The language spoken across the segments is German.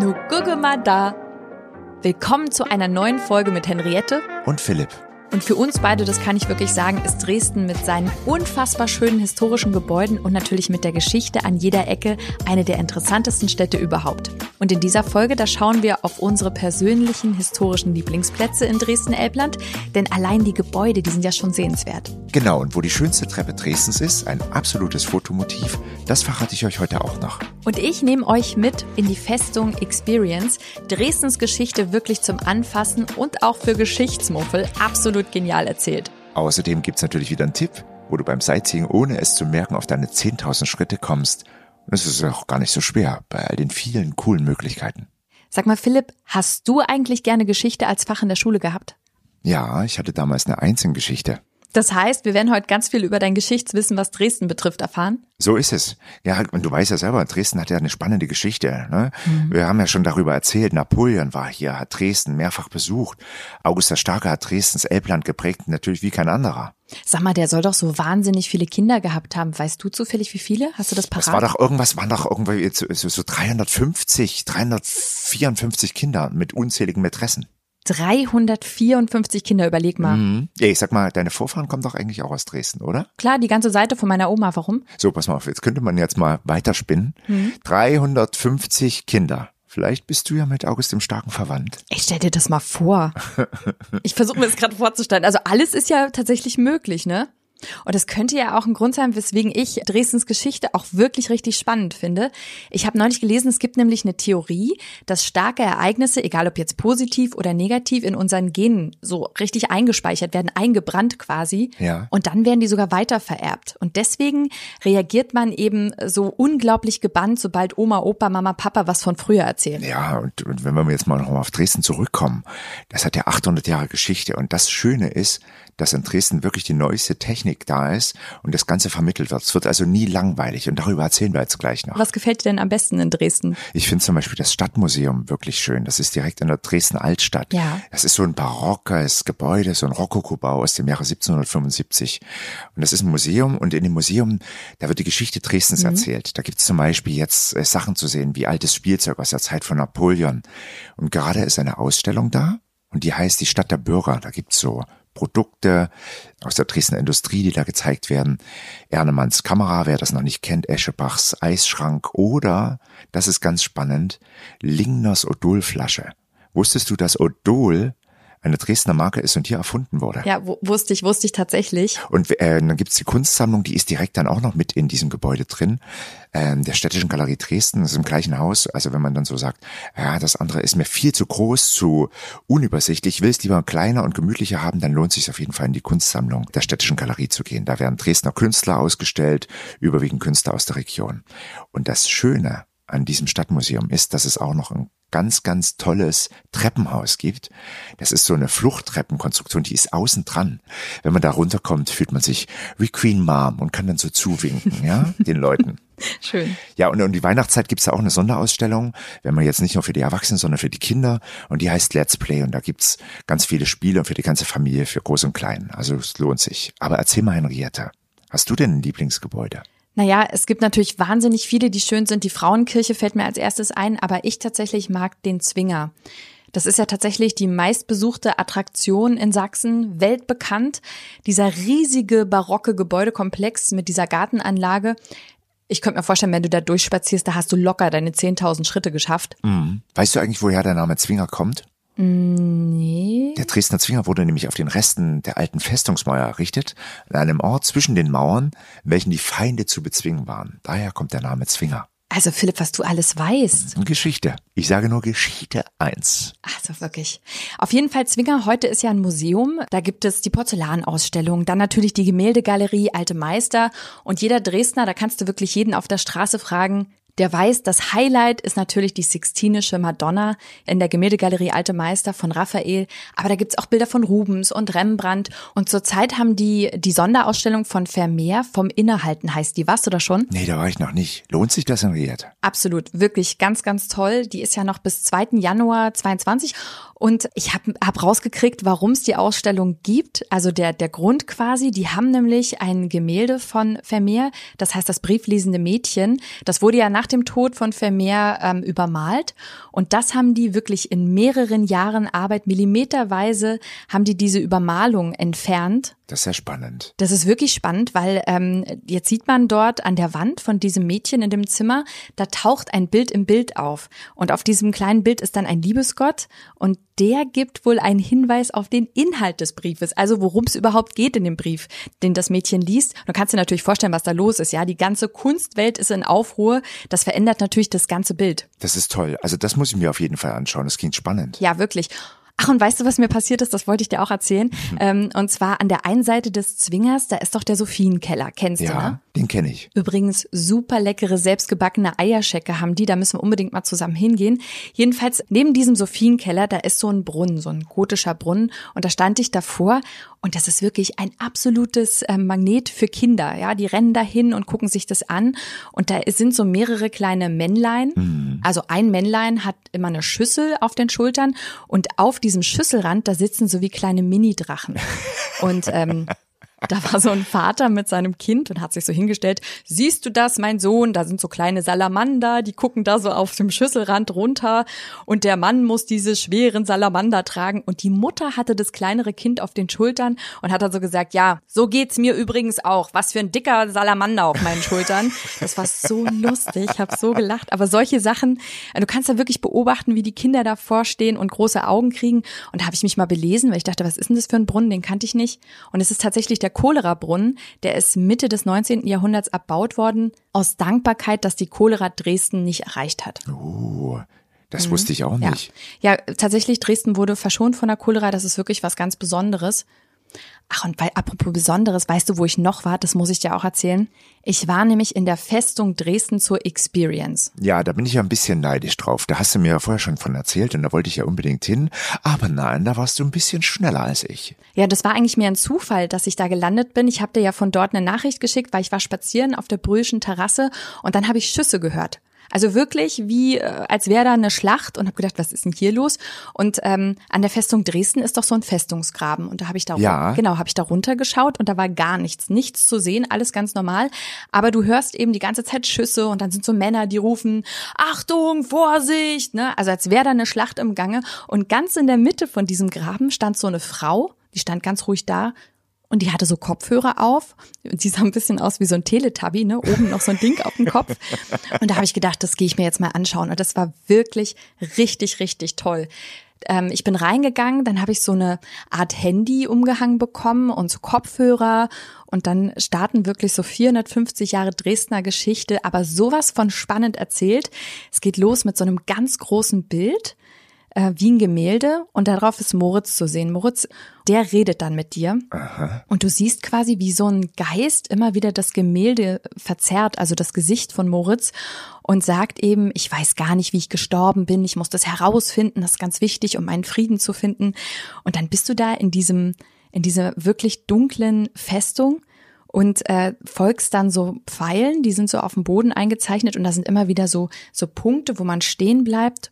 Nu gucke mal da. Willkommen zu einer neuen Folge mit Henriette und Philipp. Und für uns beide, das kann ich wirklich sagen, ist Dresden mit seinen unfassbar schönen historischen Gebäuden und natürlich mit der Geschichte an jeder Ecke eine der interessantesten Städte überhaupt. Und in dieser Folge, da schauen wir auf unsere persönlichen historischen Lieblingsplätze in Dresden-Elbland, denn allein die Gebäude, die sind ja schon sehenswert. Genau, und wo die schönste Treppe Dresdens ist, ein absolutes Fotomotiv, das verrate ich euch heute auch noch. Und ich nehme euch mit in die Festung Experience, Dresdens Geschichte wirklich zum Anfassen und auch für Geschichtsmuffel absolut genial erzählt. Außerdem gibt es natürlich wieder einen Tipp, wo du beim Sightseeing ohne es zu merken auf deine 10.000 Schritte kommst. Es ist auch gar nicht so schwer bei all den vielen coolen Möglichkeiten. Sag mal, Philipp, hast du eigentlich gerne Geschichte als Fach in der Schule gehabt? Ja, ich hatte damals eine Einzelgeschichte. Das heißt, wir werden heute ganz viel über dein Geschichtswissen, was Dresden betrifft, erfahren. So ist es. Ja, und du weißt ja selber, Dresden hat ja eine spannende Geschichte. Ne? Mhm. Wir haben ja schon darüber erzählt, Napoleon war hier, hat Dresden mehrfach besucht. August der Starke hat Dresdens Elbland geprägt, natürlich wie kein anderer. Sag mal, der soll doch so wahnsinnig viele Kinder gehabt haben. Weißt du zufällig, wie viele? Hast du das parat? Das war doch irgendwas, waren doch irgendwie so, so 350, 354 Kinder mit unzähligen Mätressen. 354 Kinder, überleg mal. Mhm. Ja, ich sag mal, deine Vorfahren kommen doch eigentlich auch aus Dresden, oder? Klar, die ganze Seite von meiner Oma. Warum? So, pass mal auf, jetzt könnte man jetzt mal weiterspinnen. Mhm. 350 Kinder. Vielleicht bist du ja mit August dem Starken verwandt. Ich stell dir das mal vor. ich versuche mir das gerade vorzustellen. Also alles ist ja tatsächlich möglich, ne? Und das könnte ja auch ein Grund sein, weswegen ich Dresdens Geschichte auch wirklich richtig spannend finde. Ich habe neulich gelesen, es gibt nämlich eine Theorie, dass starke Ereignisse, egal ob jetzt positiv oder negativ, in unseren Genen so richtig eingespeichert werden, eingebrannt quasi. Ja. Und dann werden die sogar weiter vererbt. Und deswegen reagiert man eben so unglaublich gebannt, sobald Oma, Opa, Mama, Papa was von früher erzählen. Ja, und, und wenn wir jetzt mal noch mal auf Dresden zurückkommen, das hat ja 800 Jahre Geschichte. Und das Schöne ist, dass in Dresden wirklich die neueste Technik da ist und das Ganze vermittelt wird. Es wird also nie langweilig und darüber erzählen wir jetzt gleich noch. Was gefällt dir denn am besten in Dresden? Ich finde zum Beispiel das Stadtmuseum wirklich schön. Das ist direkt in der Dresden Altstadt. Ja. Das ist so ein barockes Gebäude, so ein Rokokobau aus dem Jahre 1775. Und das ist ein Museum und in dem Museum, da wird die Geschichte Dresdens mhm. erzählt. Da gibt es zum Beispiel jetzt äh, Sachen zu sehen wie altes Spielzeug aus der Zeit von Napoleon. Und gerade ist eine Ausstellung da und die heißt die Stadt der Bürger. Da gibt's so Produkte aus der Dresdner Industrie, die da gezeigt werden. Ernemanns Kamera, wer das noch nicht kennt, Eschebachs Eisschrank oder, das ist ganz spannend, Lingners Odolflasche. Wusstest du, dass Odol eine Dresdner Marke ist und hier erfunden wurde. Ja, wusste ich, wusste ich tatsächlich. Und äh, dann gibt's die Kunstsammlung, die ist direkt dann auch noch mit in diesem Gebäude drin, ähm, der Städtischen Galerie Dresden, das ist im gleichen Haus. Also wenn man dann so sagt, ja, das andere ist mir viel zu groß, zu unübersichtlich, will es lieber kleiner und gemütlicher haben, dann lohnt es sich auf jeden Fall in die Kunstsammlung der Städtischen Galerie zu gehen. Da werden Dresdner Künstler ausgestellt, überwiegend Künstler aus der Region. Und das Schöne an diesem Stadtmuseum ist, dass es auch noch ein ganz, ganz tolles Treppenhaus gibt. Das ist so eine Fluchttreppenkonstruktion, die ist außen dran. Wenn man da runterkommt, fühlt man sich wie Queen Mom und kann dann so zuwinken, ja, den Leuten. Schön. Ja, und um die Weihnachtszeit gibt's da auch eine Sonderausstellung, wenn man jetzt nicht nur für die Erwachsenen, sondern für die Kinder. Und die heißt Let's Play. Und da gibt's ganz viele Spiele für die ganze Familie, für Groß und Klein. Also es lohnt sich. Aber erzähl mal, Henriette, hast du denn ein Lieblingsgebäude? Naja, es gibt natürlich wahnsinnig viele, die schön sind. Die Frauenkirche fällt mir als erstes ein, aber ich tatsächlich mag den Zwinger. Das ist ja tatsächlich die meistbesuchte Attraktion in Sachsen, weltbekannt. Dieser riesige barocke Gebäudekomplex mit dieser Gartenanlage. Ich könnte mir vorstellen, wenn du da durchspazierst, da hast du locker deine 10.000 Schritte geschafft. Mhm. Weißt du eigentlich, woher der Name Zwinger kommt? Nee. Der Dresdner Zwinger wurde nämlich auf den Resten der alten Festungsmauer errichtet, in einem Ort zwischen den Mauern, welchen die Feinde zu bezwingen waren. Daher kommt der Name Zwinger. Also Philipp, was du alles weißt. Geschichte. Ich sage nur Geschichte eins. Also wirklich. Auf jeden Fall Zwinger, heute ist ja ein Museum. Da gibt es die Porzellanausstellung, dann natürlich die Gemäldegalerie, alte Meister. Und jeder Dresdner, da kannst du wirklich jeden auf der Straße fragen, der weiß, das Highlight ist natürlich die Sixtinische Madonna in der Gemäldegalerie Alte Meister von Raphael. Aber da gibt's auch Bilder von Rubens und Rembrandt. Und zurzeit haben die die Sonderausstellung von Vermeer vom Innehalten heißt die. Warst du da schon? Nee, da war ich noch nicht. Lohnt sich das, Henriette? Absolut. Wirklich ganz, ganz toll. Die ist ja noch bis 2. Januar 22. Und ich habe hab rausgekriegt, warum es die Ausstellung gibt. Also der, der Grund quasi, die haben nämlich ein Gemälde von Vermeer, das heißt das brieflesende Mädchen. Das wurde ja nach dem Tod von Vermeer ähm, übermalt. Und das haben die wirklich in mehreren Jahren Arbeit, millimeterweise haben die diese Übermalung entfernt das ist sehr spannend. Das ist wirklich spannend, weil ähm, jetzt sieht man dort an der Wand von diesem Mädchen in dem Zimmer, da taucht ein Bild im Bild auf. Und auf diesem kleinen Bild ist dann ein Liebesgott und der gibt wohl einen Hinweis auf den Inhalt des Briefes, also worum es überhaupt geht in dem Brief, den das Mädchen liest. Du kannst dir natürlich vorstellen, was da los ist. Ja, die ganze Kunstwelt ist in Aufruhr. Das verändert natürlich das ganze Bild. Das ist toll. Also das muss ich mir auf jeden Fall anschauen. Das klingt spannend. Ja, wirklich. Ach, und weißt du, was mir passiert ist? Das wollte ich dir auch erzählen. Mhm. Ähm, und zwar an der einen Seite des Zwingers, da ist doch der Sophienkeller. Kennst ja, du, ne? den kenne ich. Übrigens super leckere, selbstgebackene Eierschecke haben die. Da müssen wir unbedingt mal zusammen hingehen. Jedenfalls, neben diesem Sophienkeller, da ist so ein Brunnen, so ein gotischer Brunnen. Und da stand ich davor und das ist wirklich ein absolutes äh, Magnet für Kinder. Ja, die rennen dahin und gucken sich das an. Und da sind so mehrere kleine Männlein. Mhm. Also ein Männlein hat immer eine Schüssel auf den Schultern und auf diesem Schüsselrand, da sitzen so wie kleine Mini-Drachen. Und ähm, da war so ein Vater mit seinem Kind und hat sich so hingestellt. Siehst du das, mein Sohn? Da sind so kleine Salamander, die gucken da so auf dem Schüsselrand runter und der Mann muss diese schweren Salamander tragen und die Mutter hatte das kleinere Kind auf den Schultern und hat dann so gesagt, ja, so geht's mir übrigens auch. Was für ein dicker Salamander auf meinen Schultern. Das war so lustig, ich habe so gelacht. Aber solche Sachen, du kannst da wirklich beobachten, wie die Kinder da vorstehen und große Augen kriegen. Und da habe ich mich mal belesen, weil ich dachte, was ist denn das für ein Brunnen? Den kannte ich nicht. Und es ist tatsächlich der der Cholerabrunnen, der ist Mitte des 19. Jahrhunderts erbaut worden, aus Dankbarkeit, dass die Cholera Dresden nicht erreicht hat. Oh. Das mhm. wusste ich auch nicht. Ja. ja, tatsächlich, Dresden wurde verschont von der Cholera. Das ist wirklich was ganz Besonderes. Ach, und weil, apropos Besonderes, weißt du, wo ich noch war? Das muss ich dir auch erzählen. Ich war nämlich in der Festung Dresden zur Experience. Ja, da bin ich ja ein bisschen neidisch drauf. Da hast du mir ja vorher schon von erzählt und da wollte ich ja unbedingt hin. Aber nein, da warst du ein bisschen schneller als ich. Ja, das war eigentlich mehr ein Zufall, dass ich da gelandet bin. Ich habe dir ja von dort eine Nachricht geschickt, weil ich war spazieren auf der Brühlischen Terrasse und dann habe ich Schüsse gehört. Also wirklich wie, äh, als wäre da eine Schlacht und habe gedacht, was ist denn hier los? Und ähm, an der Festung Dresden ist doch so ein Festungsgraben. Und da habe ich da ja. genau, habe ich da runtergeschaut und da war gar nichts, nichts zu sehen, alles ganz normal. Aber du hörst eben die ganze Zeit Schüsse und dann sind so Männer, die rufen, Achtung, Vorsicht, ne? Also als wäre da eine Schlacht im Gange. Und ganz in der Mitte von diesem Graben stand so eine Frau, die stand ganz ruhig da und die hatte so Kopfhörer auf. Und die sah ein bisschen aus wie so ein Teletubby, ne? Oben noch so ein Ding auf dem Kopf. Und da habe ich gedacht, das gehe ich mir jetzt mal anschauen. Und das war wirklich richtig, richtig toll. Ähm, ich bin reingegangen, dann habe ich so eine Art Handy umgehangen bekommen und so Kopfhörer. Und dann starten wirklich so 450 Jahre Dresdner Geschichte, aber sowas von spannend erzählt. Es geht los mit so einem ganz großen Bild äh, wie ein Gemälde und darauf ist Moritz zu sehen. Moritz, der redet dann mit dir Aha. und du siehst quasi, wie so ein Geist immer wieder das Gemälde verzerrt, also das Gesicht von Moritz und sagt eben, ich weiß gar nicht, wie ich gestorben bin, ich muss das herausfinden, das ist ganz wichtig, um meinen Frieden zu finden. Und dann bist du da in diesem, in dieser wirklich dunklen Festung und äh, folgst dann so Pfeilen, die sind so auf dem Boden eingezeichnet und da sind immer wieder so so Punkte, wo man stehen bleibt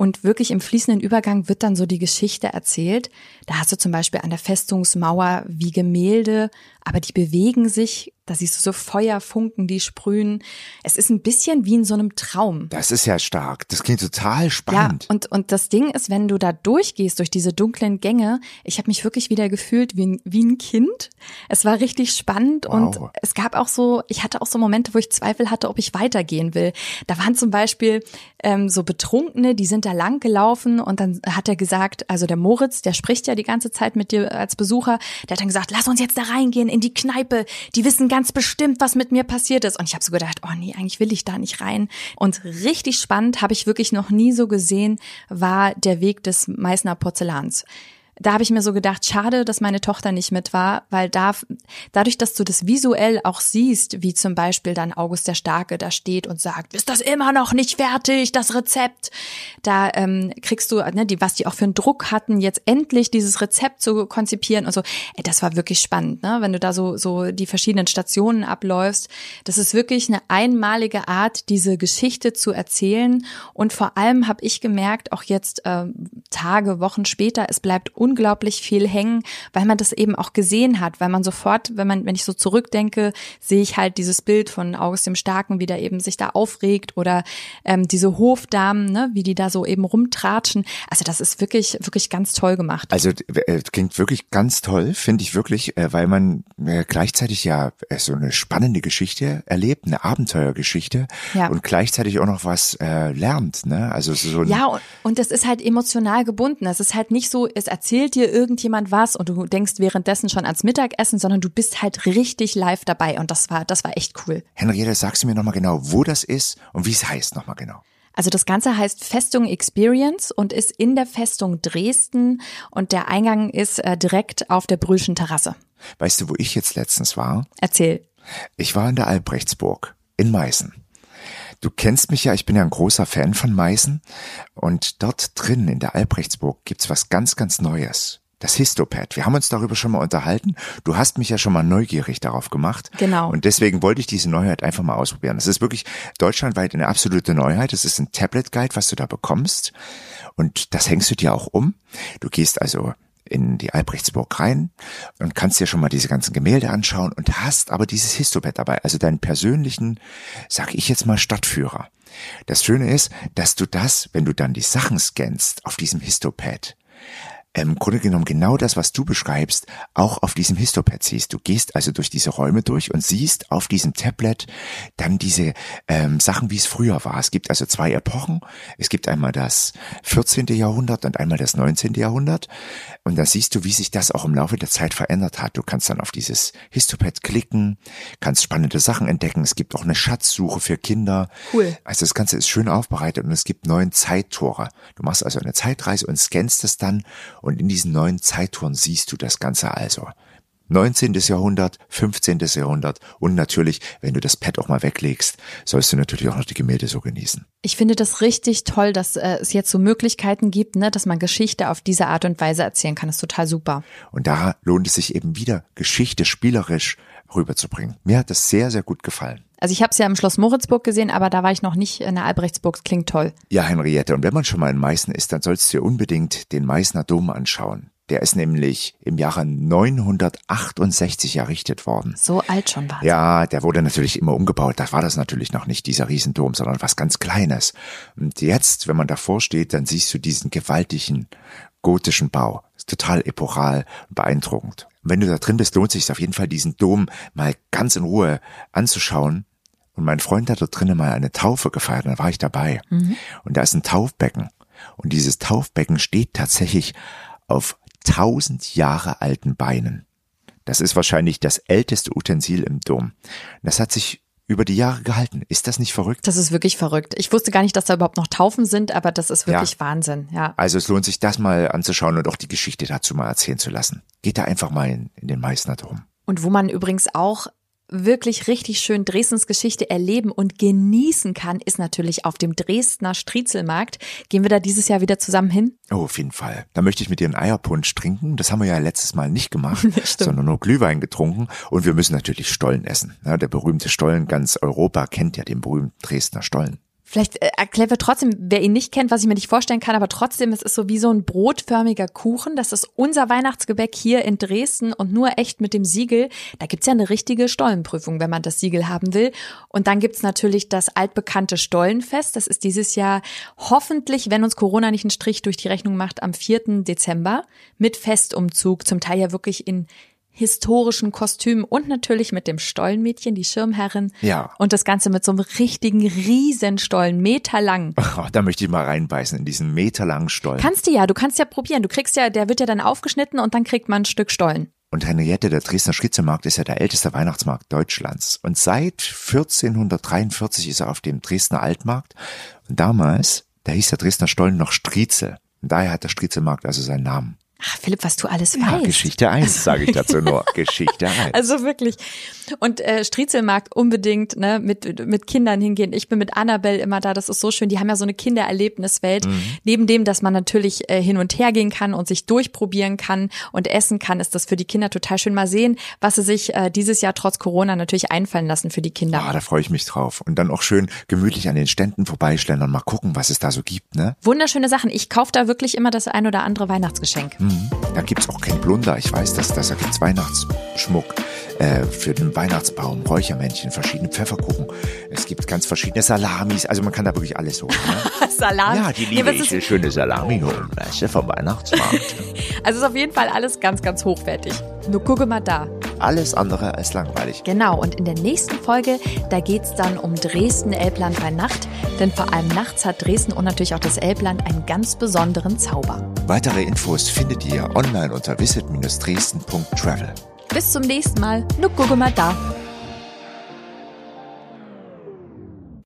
und wirklich im fließenden Übergang wird dann so die Geschichte erzählt. Da hast du zum Beispiel an der Festungsmauer wie Gemälde, aber die bewegen sich da siehst du so Feuerfunken, die sprühen. Es ist ein bisschen wie in so einem Traum. Das ist ja stark. Das klingt total spannend. Ja, und, und das Ding ist, wenn du da durchgehst, durch diese dunklen Gänge, ich habe mich wirklich wieder gefühlt wie ein, wie ein Kind. Es war richtig spannend wow. und es gab auch so, ich hatte auch so Momente, wo ich Zweifel hatte, ob ich weitergehen will. Da waren zum Beispiel ähm, so Betrunkene, die sind da lang gelaufen und dann hat er gesagt, also der Moritz, der spricht ja die ganze Zeit mit dir als Besucher, der hat dann gesagt, lass uns jetzt da reingehen in die Kneipe. Die wissen ganz bestimmt, was mit mir passiert ist. Und ich habe so gedacht, oh nee, eigentlich will ich da nicht rein. Und richtig spannend, habe ich wirklich noch nie so gesehen, war der Weg des Meißner Porzellans da habe ich mir so gedacht, schade, dass meine Tochter nicht mit war, weil da, dadurch, dass du das visuell auch siehst, wie zum Beispiel dann August der Starke da steht und sagt, ist das immer noch nicht fertig, das Rezept, da ähm, kriegst du, ne, die, was die auch für einen Druck hatten, jetzt endlich dieses Rezept zu konzipieren und so. Ey, das war wirklich spannend, ne? wenn du da so, so die verschiedenen Stationen abläufst. Das ist wirklich eine einmalige Art, diese Geschichte zu erzählen. Und vor allem habe ich gemerkt, auch jetzt äh, Tage, Wochen später, es bleibt un unglaublich viel hängen, weil man das eben auch gesehen hat, weil man sofort, wenn man, wenn ich so zurückdenke, sehe ich halt dieses Bild von August dem Starken, wie der eben sich da aufregt oder ähm, diese Hofdamen, ne, wie die da so eben rumtratschen. Also das ist wirklich, wirklich ganz toll gemacht. Also äh, klingt wirklich ganz toll, finde ich wirklich, äh, weil man äh, gleichzeitig ja äh, so eine spannende Geschichte erlebt, eine Abenteuergeschichte ja. und gleichzeitig auch noch was äh, lernt. Ne? Also so ja, und, und das ist halt emotional gebunden. Es ist halt nicht so, es erzählt dir irgendjemand was und du denkst währenddessen schon ans Mittagessen, sondern du bist halt richtig live dabei und das war, das war echt cool. Henriette, sagst du mir nochmal genau, wo das ist und wie es heißt nochmal genau? Also das Ganze heißt Festung Experience und ist in der Festung Dresden und der Eingang ist äh, direkt auf der Brühlschen Terrasse. Weißt du, wo ich jetzt letztens war? Erzähl. Ich war in der Albrechtsburg in Meißen. Du kennst mich ja, ich bin ja ein großer Fan von Meißen und dort drin in der Albrechtsburg gibt's was ganz, ganz Neues das Histopad. Wir haben uns darüber schon mal unterhalten. Du hast mich ja schon mal neugierig darauf gemacht. Genau. Und deswegen wollte ich diese Neuheit einfach mal ausprobieren. Es ist wirklich deutschlandweit eine absolute Neuheit. Es ist ein Tablet Guide, was du da bekommst. Und das hängst du dir auch um. Du gehst also in die Albrechtsburg rein und kannst dir schon mal diese ganzen Gemälde anschauen und hast aber dieses Histopad dabei, also deinen persönlichen, sag ich jetzt mal, Stadtführer. Das Schöne ist, dass du das, wenn du dann die Sachen scannst auf diesem Histopad, im Grunde genommen genau das, was du beschreibst, auch auf diesem Histopad siehst. Du gehst also durch diese Räume durch und siehst auf diesem Tablet dann diese ähm, Sachen, wie es früher war. Es gibt also zwei Epochen. Es gibt einmal das 14. Jahrhundert und einmal das 19. Jahrhundert. Und da siehst du, wie sich das auch im Laufe der Zeit verändert hat. Du kannst dann auf dieses Histopad klicken, kannst spannende Sachen entdecken. Es gibt auch eine Schatzsuche für Kinder. Cool. Also das Ganze ist schön aufbereitet und es gibt neun Zeittore. Du machst also eine Zeitreise und scannst es dann und in diesen neuen Zeittouren siehst du das Ganze also. 19. Jahrhundert, 15. Jahrhundert und natürlich, wenn du das Pad auch mal weglegst, sollst du natürlich auch noch die Gemälde so genießen. Ich finde das richtig toll, dass äh, es jetzt so Möglichkeiten gibt, ne, dass man Geschichte auf diese Art und Weise erzählen kann. Das ist total super. Und da lohnt es sich eben wieder, Geschichte spielerisch rüberzubringen. Mir hat das sehr, sehr gut gefallen. Also ich habe es ja im Schloss Moritzburg gesehen, aber da war ich noch nicht in der Albrechtsburg. Das klingt toll. Ja, Henriette, und wenn man schon mal in Meißen ist, dann sollst du dir unbedingt den Meißner Dom anschauen. Der ist nämlich im Jahre 968 errichtet worden. So alt schon war. Ja, der wurde natürlich immer umgebaut. Da war das natürlich noch nicht dieser Riesendom, sondern was ganz Kleines. Und jetzt, wenn man davor steht, dann siehst du diesen gewaltigen gotischen Bau. Ist total epochal, beeindruckend. Und wenn du da drin bist, lohnt sich auf jeden Fall, diesen Dom mal ganz in Ruhe anzuschauen und mein Freund hat dort drinnen mal eine Taufe gefeiert, und da war ich dabei. Mhm. Und da ist ein Taufbecken. Und dieses Taufbecken steht tatsächlich auf tausend Jahre alten Beinen. Das ist wahrscheinlich das älteste Utensil im Dom. Das hat sich über die Jahre gehalten. Ist das nicht verrückt? Das ist wirklich verrückt. Ich wusste gar nicht, dass da überhaupt noch Taufen sind, aber das ist wirklich ja. Wahnsinn, ja. Also es lohnt sich, das mal anzuschauen und auch die Geschichte dazu mal erzählen zu lassen. Geht da einfach mal in, in den Meißner Dom. Und wo man übrigens auch wirklich richtig schön Dresdens Geschichte erleben und genießen kann, ist natürlich auf dem Dresdner Striezelmarkt. Gehen wir da dieses Jahr wieder zusammen hin? Oh, auf jeden Fall. Da möchte ich mit dir einen Eierpunsch trinken. Das haben wir ja letztes Mal nicht gemacht, sondern nur Glühwein getrunken. Und wir müssen natürlich Stollen essen. der berühmte Stollen, ganz Europa kennt ja den berühmten Dresdner Stollen. Vielleicht äh, erklären wir trotzdem, wer ihn nicht kennt, was ich mir nicht vorstellen kann, aber trotzdem, es ist so wie so ein brotförmiger Kuchen. Das ist unser Weihnachtsgebäck hier in Dresden und nur echt mit dem Siegel. Da gibt's ja eine richtige Stollenprüfung, wenn man das Siegel haben will. Und dann gibt's natürlich das altbekannte Stollenfest. Das ist dieses Jahr hoffentlich, wenn uns Corona nicht einen Strich durch die Rechnung macht, am 4. Dezember mit Festumzug, zum Teil ja wirklich in historischen Kostümen und natürlich mit dem Stollenmädchen, die Schirmherrin. Ja. Und das Ganze mit so einem richtigen Riesenstollen, meterlang. Oh, da möchte ich mal reinbeißen in diesen meterlangen Stollen. Kannst du ja, du kannst ja probieren. Du kriegst ja, der wird ja dann aufgeschnitten und dann kriegt man ein Stück Stollen. Und Henriette, der Dresdner Schritzemarkt ist ja der älteste Weihnachtsmarkt Deutschlands. Und seit 1443 ist er auf dem Dresdner Altmarkt. Und damals, da hieß der Dresdner Stollen noch Striezel. Und daher hat der Striezelmarkt also seinen Namen. Ach, Philipp, was du alles ja, weißt. Geschichte 1, sage ich dazu nur. Geschichte 1. Also wirklich. Und äh, Striezelmarkt unbedingt ne, mit, mit Kindern hingehen. Ich bin mit Annabelle immer da, das ist so schön. Die haben ja so eine Kindererlebniswelt. Mhm. Neben dem, dass man natürlich äh, hin und her gehen kann und sich durchprobieren kann und essen kann, ist das für die Kinder total schön. Mal sehen, was sie sich äh, dieses Jahr trotz Corona natürlich einfallen lassen für die Kinder. Ah, da freue ich mich drauf. Und dann auch schön gemütlich an den Ständen vorbeischlendern, mal gucken, was es da so gibt. Ne? Wunderschöne Sachen. Ich kaufe da wirklich immer das ein oder andere Weihnachtsgeschenk. Mhm. Mhm. Da gibt's auch kein Blunder. Ich weiß, dass, dass da gibt's Weihnachtsschmuck äh, für den Weihnachtsbaum, Räuchermännchen, verschiedene Pfefferkuchen. Es gibt ganz verschiedene Salamis. Also man kann da wirklich alles holen. Ne? Salami. Ja, die liebe ich. Eine schöne Salami holen, weißt du, vom Weihnachtsmarkt. Also ist auf jeden Fall alles ganz, ganz hochwertig. Nur gucke mal da. Alles andere als langweilig. Genau, und in der nächsten Folge, da geht's dann um Dresden-Elbland bei Nacht. Denn vor allem nachts hat Dresden und natürlich auch das Elbland einen ganz besonderen Zauber. Weitere Infos findet ihr online unter visit-dresden.travel. Bis zum nächsten Mal. Nur gucke mal da.